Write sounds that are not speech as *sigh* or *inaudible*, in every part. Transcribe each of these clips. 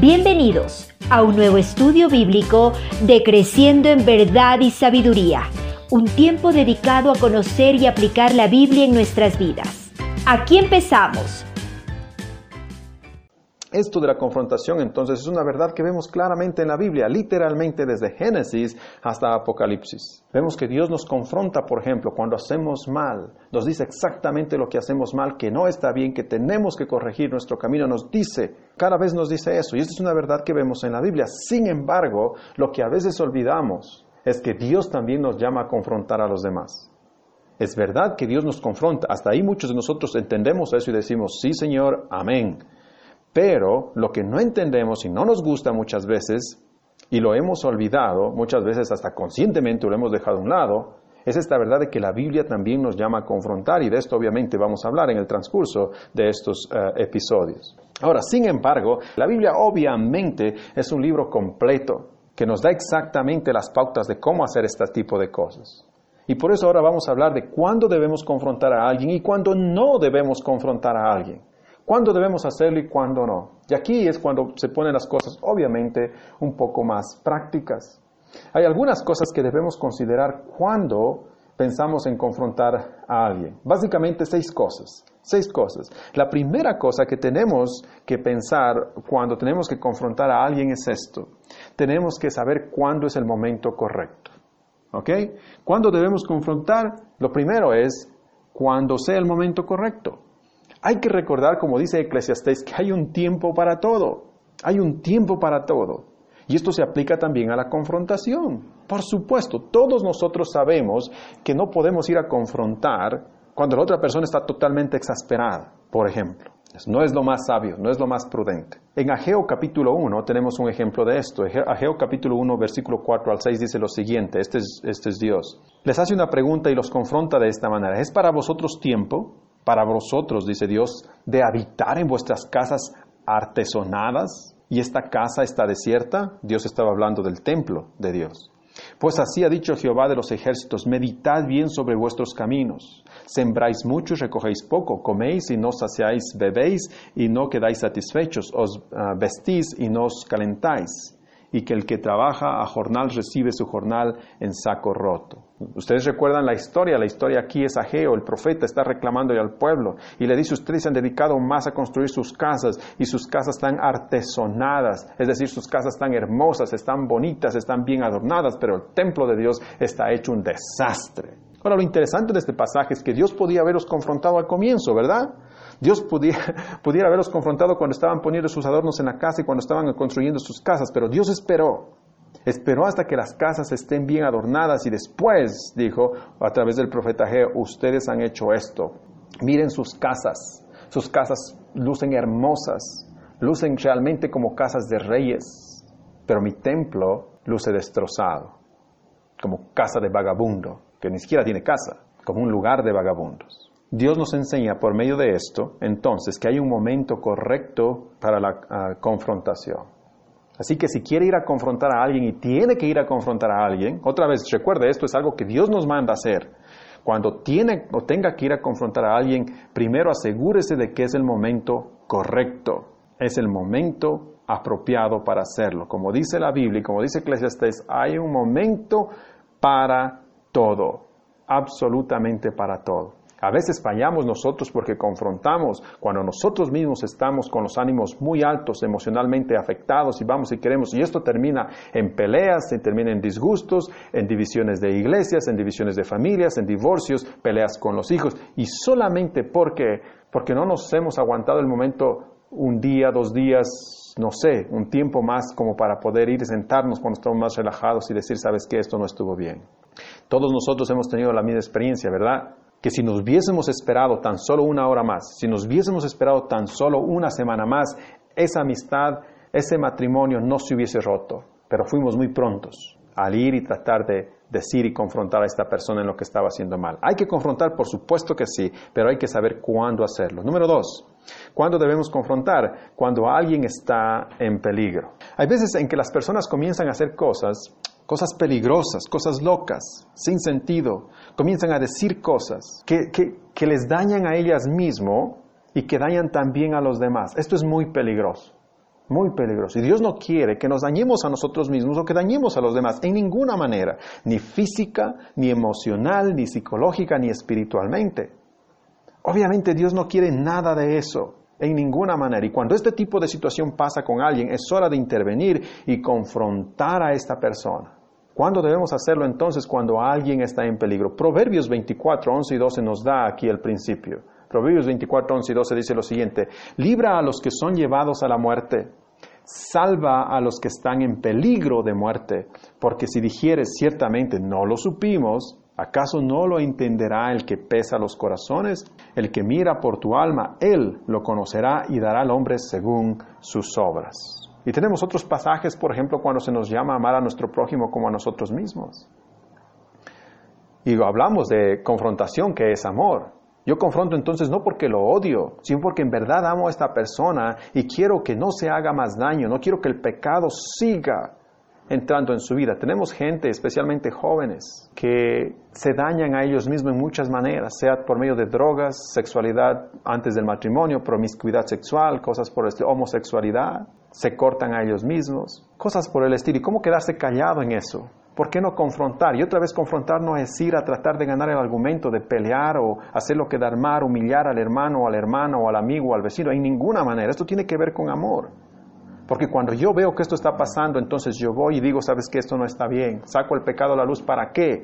Bienvenidos a un nuevo estudio bíblico de Creciendo en Verdad y Sabiduría, un tiempo dedicado a conocer y aplicar la Biblia en nuestras vidas. Aquí empezamos. Esto de la confrontación entonces es una verdad que vemos claramente en la Biblia, literalmente desde Génesis hasta Apocalipsis. Vemos que Dios nos confronta, por ejemplo, cuando hacemos mal, nos dice exactamente lo que hacemos mal, que no está bien, que tenemos que corregir nuestro camino, nos dice, cada vez nos dice eso, y esta es una verdad que vemos en la Biblia. Sin embargo, lo que a veces olvidamos es que Dios también nos llama a confrontar a los demás. Es verdad que Dios nos confronta, hasta ahí muchos de nosotros entendemos eso y decimos, sí Señor, amén. Pero lo que no entendemos y no nos gusta muchas veces, y lo hemos olvidado, muchas veces hasta conscientemente lo hemos dejado a un lado, es esta verdad de que la Biblia también nos llama a confrontar, y de esto obviamente vamos a hablar en el transcurso de estos uh, episodios. Ahora, sin embargo, la Biblia obviamente es un libro completo que nos da exactamente las pautas de cómo hacer este tipo de cosas. Y por eso ahora vamos a hablar de cuándo debemos confrontar a alguien y cuándo no debemos confrontar a alguien cuándo debemos hacerlo y cuándo no. Y aquí es cuando se ponen las cosas, obviamente, un poco más prácticas. Hay algunas cosas que debemos considerar cuando pensamos en confrontar a alguien. Básicamente seis cosas. Seis cosas. La primera cosa que tenemos que pensar cuando tenemos que confrontar a alguien es esto. Tenemos que saber cuándo es el momento correcto. ¿Ok? ¿Cuándo debemos confrontar? Lo primero es cuando sea el momento correcto. Hay que recordar, como dice Eclesiastés, que hay un tiempo para todo. Hay un tiempo para todo. Y esto se aplica también a la confrontación. Por supuesto, todos nosotros sabemos que no podemos ir a confrontar cuando la otra persona está totalmente exasperada, por ejemplo. No es lo más sabio, no es lo más prudente. En Ageo capítulo 1 tenemos un ejemplo de esto. Ageo capítulo 1, versículo 4 al 6 dice lo siguiente, este es, este es Dios. Les hace una pregunta y los confronta de esta manera. ¿Es para vosotros tiempo? Para vosotros, dice Dios, de habitar en vuestras casas artesonadas y esta casa está desierta. Dios estaba hablando del templo de Dios. Pues así ha dicho Jehová de los ejércitos, meditad bien sobre vuestros caminos. Sembráis mucho y recogéis poco, coméis y no saciáis, bebéis y no quedáis satisfechos, os uh, vestís y no os calentáis y que el que trabaja a jornal recibe su jornal en saco roto. Ustedes recuerdan la historia, la historia aquí es Ageo, el profeta está reclamando al pueblo y le dice, ustedes se han dedicado más a construir sus casas y sus casas están artesonadas, es decir, sus casas están hermosas, están bonitas, están bien adornadas, pero el templo de Dios está hecho un desastre. Ahora, lo interesante de este pasaje es que Dios podía haberlos confrontado al comienzo, ¿verdad? Dios *laughs* pudiera, pudiera haberlos confrontado cuando estaban poniendo sus adornos en la casa y cuando estaban construyendo sus casas, pero Dios esperó. Esperó hasta que las casas estén bien adornadas y después dijo a través del profeta Geo, ustedes han hecho esto. Miren sus casas. Sus casas lucen hermosas, lucen realmente como casas de reyes, pero mi templo luce destrozado, como casa de vagabundo, que ni siquiera tiene casa, como un lugar de vagabundos. Dios nos enseña por medio de esto, entonces, que hay un momento correcto para la uh, confrontación. Así que si quiere ir a confrontar a alguien y tiene que ir a confrontar a alguien, otra vez recuerde, esto es algo que Dios nos manda hacer. Cuando tiene o tenga que ir a confrontar a alguien, primero asegúrese de que es el momento correcto, es el momento apropiado para hacerlo. Como dice la Biblia y como dice Eclesiastes, hay un momento para todo, absolutamente para todo. A veces fallamos nosotros porque confrontamos cuando nosotros mismos estamos con los ánimos muy altos, emocionalmente afectados y vamos y queremos, y esto termina en peleas, termina en disgustos, en divisiones de iglesias, en divisiones de familias, en divorcios, peleas con los hijos, y solamente porque, porque no nos hemos aguantado el momento un día, dos días, no sé, un tiempo más como para poder ir y sentarnos cuando estamos más relajados y decir, sabes que esto no estuvo bien. Todos nosotros hemos tenido la misma experiencia, ¿verdad? Que si nos hubiésemos esperado tan solo una hora más, si nos hubiésemos esperado tan solo una semana más, esa amistad, ese matrimonio no se hubiese roto. Pero fuimos muy prontos al ir y tratar de decir y confrontar a esta persona en lo que estaba haciendo mal. Hay que confrontar, por supuesto que sí, pero hay que saber cuándo hacerlo. Número dos, ¿cuándo debemos confrontar? Cuando alguien está en peligro. Hay veces en que las personas comienzan a hacer cosas cosas peligrosas, cosas locas, sin sentido. Comienzan a decir cosas que, que, les dañan a ellas mismas y que dañan también a los demás. Esto es muy peligroso. Muy peligroso. Y Dios no quiere que nos dañemos a nosotros mismos o que dañemos a los demás en ninguna manera, ni física, ni emocional, ni psicológica, ni espiritualmente. Obviamente Dios no quiere nada de eso, en ninguna manera. Y cuando este tipo de situación pasa con alguien, es hora de intervenir y confrontar a esta persona. ¿Cuándo debemos hacerlo entonces cuando alguien está en peligro? Proverbios 24, 11 y 12 nos da aquí el principio. Proverbios 24, 11 y 12 dice lo siguiente, libra a los que son llevados a la muerte, salva a los que están en peligro de muerte, porque si dijeres ciertamente no lo supimos, ¿acaso no lo entenderá el que pesa los corazones? El que mira por tu alma, él lo conocerá y dará al hombre según sus obras. Y tenemos otros pasajes, por ejemplo, cuando se nos llama a amar a nuestro prójimo como a nosotros mismos. Y hablamos de confrontación, que es amor. Yo confronto entonces no porque lo odio, sino porque en verdad amo a esta persona y quiero que no se haga más daño, no quiero que el pecado siga entrando en su vida. Tenemos gente, especialmente jóvenes, que se dañan a ellos mismos en muchas maneras, sea por medio de drogas, sexualidad antes del matrimonio, promiscuidad sexual, cosas por el homosexualidad, se cortan a ellos mismos, cosas por el estilo. ¿Y cómo quedarse callado en eso? ¿Por qué no confrontar? Y otra vez confrontar no es ir a tratar de ganar el argumento, de pelear o hacerlo quedar mal, humillar al hermano o al hermano o al amigo o al vecino. En ninguna manera. Esto tiene que ver con amor. Porque cuando yo veo que esto está pasando, entonces yo voy y digo, sabes que esto no está bien. Saco el pecado a la luz. ¿Para qué?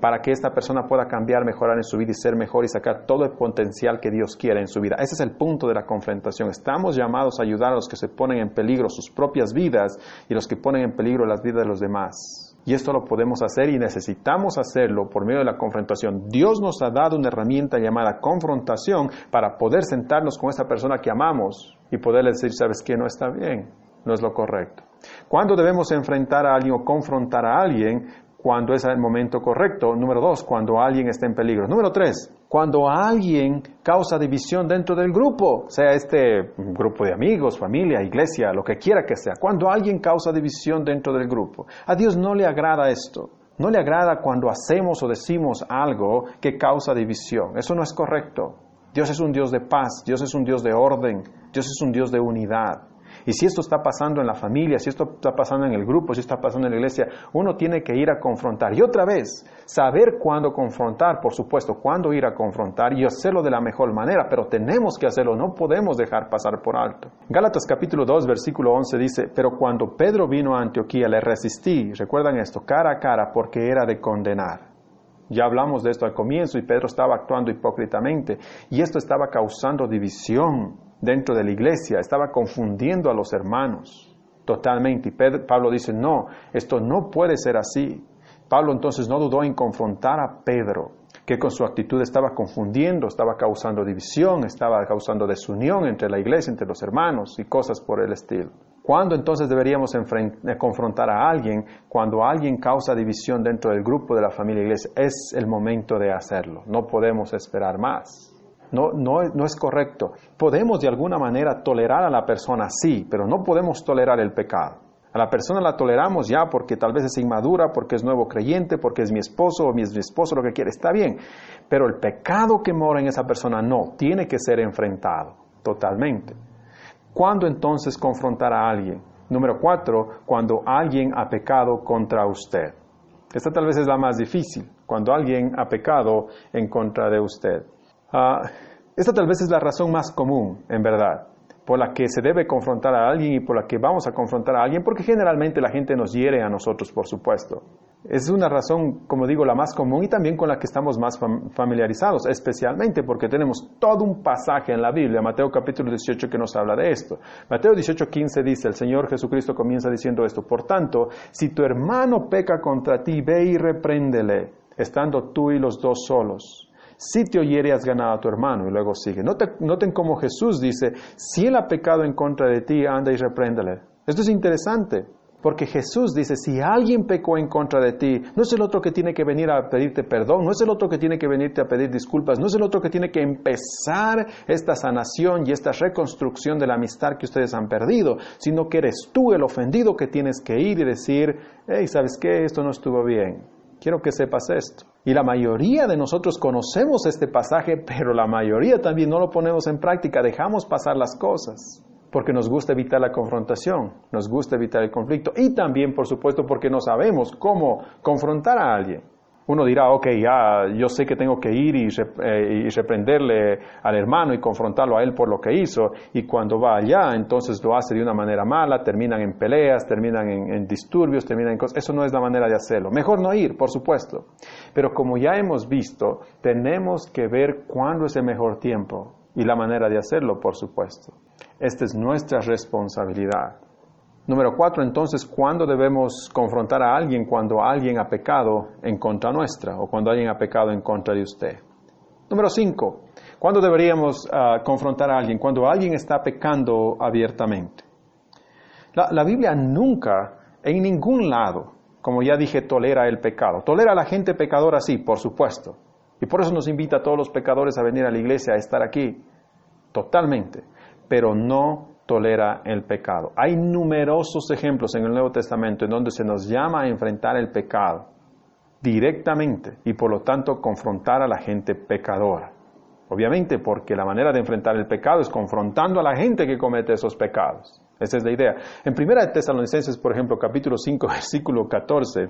Para que esta persona pueda cambiar, mejorar en su vida y ser mejor y sacar todo el potencial que Dios quiere en su vida. Ese es el punto de la confrontación. Estamos llamados a ayudar a los que se ponen en peligro sus propias vidas y los que ponen en peligro las vidas de los demás. Y esto lo podemos hacer y necesitamos hacerlo por medio de la confrontación. Dios nos ha dado una herramienta llamada confrontación para poder sentarnos con esta persona que amamos y poderle decir, sabes que no está bien, no es lo correcto. ¿Cuándo debemos enfrentar a alguien o confrontar a alguien? Cuando es el momento correcto. Número dos, cuando alguien está en peligro. Número tres, cuando alguien causa división dentro del grupo, sea este grupo de amigos, familia, iglesia, lo que quiera que sea, cuando alguien causa división dentro del grupo, a Dios no le agrada esto. No le agrada cuando hacemos o decimos algo que causa división. Eso no es correcto. Dios es un Dios de paz, Dios es un Dios de orden, Dios es un Dios de unidad. Y si esto está pasando en la familia, si esto está pasando en el grupo, si está pasando en la iglesia, uno tiene que ir a confrontar. Y otra vez, saber cuándo confrontar, por supuesto, cuándo ir a confrontar y hacerlo de la mejor manera, pero tenemos que hacerlo, no podemos dejar pasar por alto. Gálatas capítulo 2, versículo 11 dice, pero cuando Pedro vino a Antioquía le resistí, recuerdan esto, cara a cara, porque era de condenar. Ya hablamos de esto al comienzo y Pedro estaba actuando hipócritamente y esto estaba causando división dentro de la iglesia, estaba confundiendo a los hermanos totalmente. Y Pablo dice, no, esto no puede ser así. Pablo entonces no dudó en confrontar a Pedro, que con su actitud estaba confundiendo, estaba causando división, estaba causando desunión entre la iglesia, entre los hermanos y cosas por el estilo. ¿Cuándo entonces deberíamos eh, confrontar a alguien? Cuando alguien causa división dentro del grupo de la familia iglesia. Es el momento de hacerlo. No podemos esperar más. No, no, no, es correcto. Podemos de alguna manera tolerar a la persona, sí, pero no podemos tolerar el pecado. A la persona la toleramos ya porque tal vez es inmadura, porque es nuevo creyente, porque es mi esposo o mi, mi esposo, lo que quiere, está bien. Pero el pecado que mora en esa persona no, tiene que ser enfrentado totalmente. ¿Cuándo entonces confrontar a alguien? Número cuatro, cuando alguien ha pecado contra usted. Esta tal vez es la más difícil, cuando alguien ha pecado en contra de usted. Ah, esta tal vez es la razón más común, en verdad, por la que se debe confrontar a alguien y por la que vamos a confrontar a alguien, porque generalmente la gente nos hiere a nosotros, por supuesto. Es una razón, como digo, la más común y también con la que estamos más familiarizados, especialmente porque tenemos todo un pasaje en la Biblia, Mateo capítulo 18, que nos habla de esto. Mateo 18, 15 dice, el Señor Jesucristo comienza diciendo esto, por tanto, si tu hermano peca contra ti, ve y repréndele, estando tú y los dos solos si te oyere has ganado a tu hermano. Y luego sigue. Noten, cómo Jesús dice, si él ha pecado en contra de ti, anda y repréndele. Esto es interesante, porque Jesús dice, si alguien pecó en contra de ti, no es el otro que tiene que venir a pedirte perdón, no es el otro que tiene que venirte a pedir disculpas, no es el otro que tiene que empezar esta sanación y esta reconstrucción de la amistad que ustedes han perdido, sino que eres tú el ofendido que tienes que ir y decir, hey, ¿sabes qué? Esto no estuvo bien. Quiero que sepas esto. Y la mayoría de nosotros conocemos este pasaje, pero la mayoría también no lo ponemos en práctica, dejamos pasar las cosas. porque nos gusta evitar la confrontación, nos gusta evitar el conflicto y también, por supuesto, porque no sabemos cómo confrontar a alguien. Uno dirá, ok, ya yo sé que tengo que ir eh, y, reprenderle al hermano y confrontarlo a él por lo que hizo, y cuando va allá, entonces lo hace de una manera mala, terminan en peleas, terminan en, en disturbios, terminan en cosas. Eso no es la manera de hacerlo. Mejor no ir, por supuesto. Pero como ya hemos visto, tenemos que ver cuándo es el mejor tiempo y la manera de hacerlo, por supuesto. Esta es nuestra responsabilidad. Número cuatro, entonces, ¿cuándo debemos confrontar a alguien cuando alguien ha pecado en contra nuestra o cuando alguien ha pecado en contra de usted? Número cinco, ¿cuándo deberíamos ah, confrontar a alguien? Cuando alguien está pecando abiertamente. La, Biblia nunca, en ningún lado, como ya dije, tolera el pecado. Tolera a la gente pecadora, sí, por supuesto. Y por eso nos invita a todos los pecadores a venir a la iglesia, a estar aquí, totalmente. Pero no tolera el pecado. Hay numerosos ejemplos en el Nuevo Testamento en donde se nos llama a enfrentar el pecado directamente y por lo tanto confrontar a la gente pecadora. Obviamente porque la manera de enfrentar el pecado es confrontando a la gente que comete esos pecados. Esa es la idea. En Primera de Tesalonicenses, por ejemplo, capítulo 5, *laughs* versículo 14,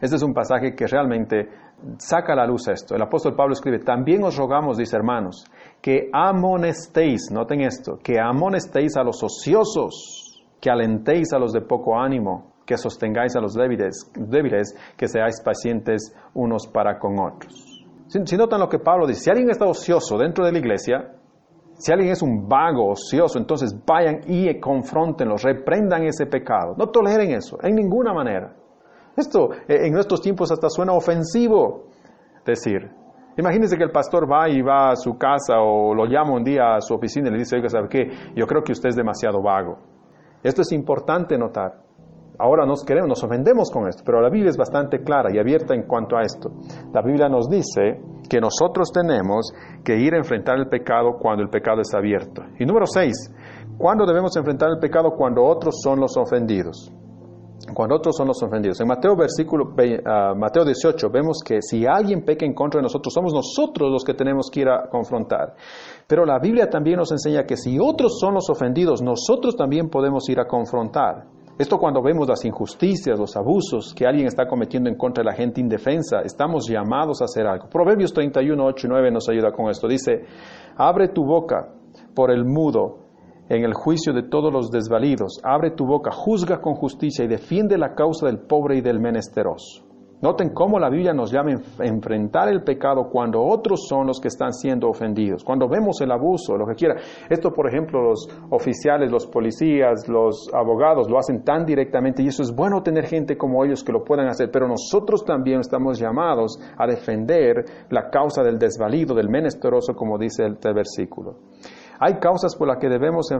este es un pasaje que realmente saca a la luz esto. El apóstol Pablo escribe, también os rogamos, dice hermanos, que amonestéis, noten esto, que amonestéis a los ociosos, que alentéis a los de poco ánimo, que sostengáis a los débiles, débiles que seáis pacientes unos para con otros. Si, notan lo que Pablo dice, si alguien está ocioso dentro de la iglesia, si alguien es un vago, ocioso, entonces vayan y confrontenlo, reprendan ese pecado. No toleren eso, en ninguna manera. Esto eh, en nuestros tiempos hasta suena ofensivo decir. Imagínense que el pastor va y va a su casa o lo llama un día a su oficina y le dice, oiga, ¿sabe qué? Yo creo que usted es demasiado vago. Esto es importante notar. Ahora nos queremos, nos ofendemos con esto, pero la Biblia es bastante clara y abierta en cuanto a esto. La Biblia nos dice que nosotros tenemos que ir a enfrentar el pecado cuando el pecado es abierto. Y número seis, ¿cuándo debemos enfrentar el pecado? Cuando otros son los ofendidos cuando otros son los ofendidos. En Mateo, versículo, uh, Mateo 18 vemos que si alguien peca en contra de nosotros, somos nosotros los que tenemos que ir a confrontar. Pero la Biblia también nos enseña que si otros son los ofendidos, nosotros también podemos ir a confrontar. Esto cuando vemos las injusticias, los abusos que alguien está cometiendo en contra de la gente indefensa, estamos llamados a hacer algo. Proverbios 31, 8 y 9 nos ayuda con esto. Dice, abre tu boca por el mudo en el juicio de todos los desvalidos. Abre tu boca, juzga con justicia y defiende la causa del pobre y del menesteroso. Noten cómo la Biblia nos llama a enfrentar el pecado cuando otros son los que están siendo ofendidos, cuando vemos el abuso, lo que quiera. Esto, por ejemplo, los oficiales, los policías, los abogados lo hacen tan directamente y eso es bueno tener gente como ellos que lo puedan hacer, pero nosotros también estamos llamados a defender la causa del desvalido, del menesteroso, como dice el, versículo. Hay causas por las que debemos eh,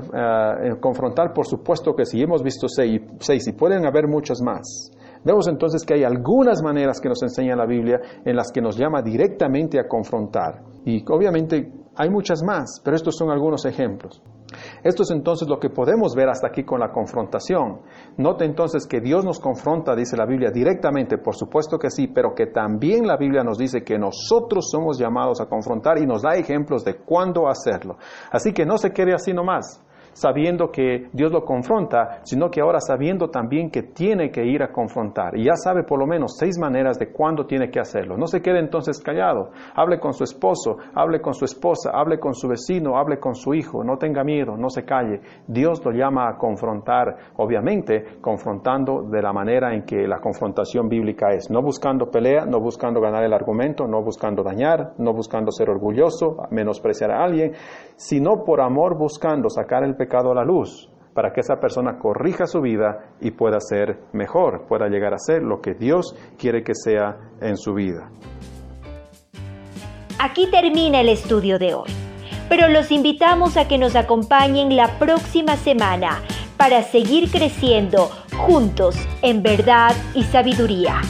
confrontar, por supuesto que sí, hemos visto seis, seis y pueden haber muchas más. Vemos entonces que hay algunas maneras que nos enseña la Biblia en las que nos llama directamente a confrontar. Y obviamente hay muchas más, pero estos son algunos ejemplos. Esto es entonces lo que podemos ver hasta aquí con la confrontación. Note entonces que Dios nos confronta, dice la Biblia, directamente, por supuesto que sí, pero que también la Biblia nos dice que nosotros somos llamados a confrontar y nos da ejemplos de cuándo hacerlo. Así que no se quede así nomás sabiendo que Dios lo confronta, sino que ahora sabiendo también que tiene que ir a confrontar. Y ya sabe por lo menos seis maneras de cuándo tiene que hacerlo. No se quede entonces callado. Hable con su esposo, hable con su esposa, hable con su vecino, hable con su hijo. No tenga miedo, no se calle. Dios lo llama a confrontar, obviamente confrontando de la manera en que la confrontación bíblica es. No buscando pelea, no buscando ganar el argumento, no buscando dañar, no buscando ser orgulloso, menospreciar a alguien, sino por amor buscando sacar el pecado a la luz, para que esa persona corrija su vida y pueda ser mejor, pueda llegar a ser lo que Dios quiere que sea en su vida. Aquí termina el estudio de hoy, pero los invitamos a que nos acompañen la próxima semana para seguir creciendo juntos en verdad y sabiduría.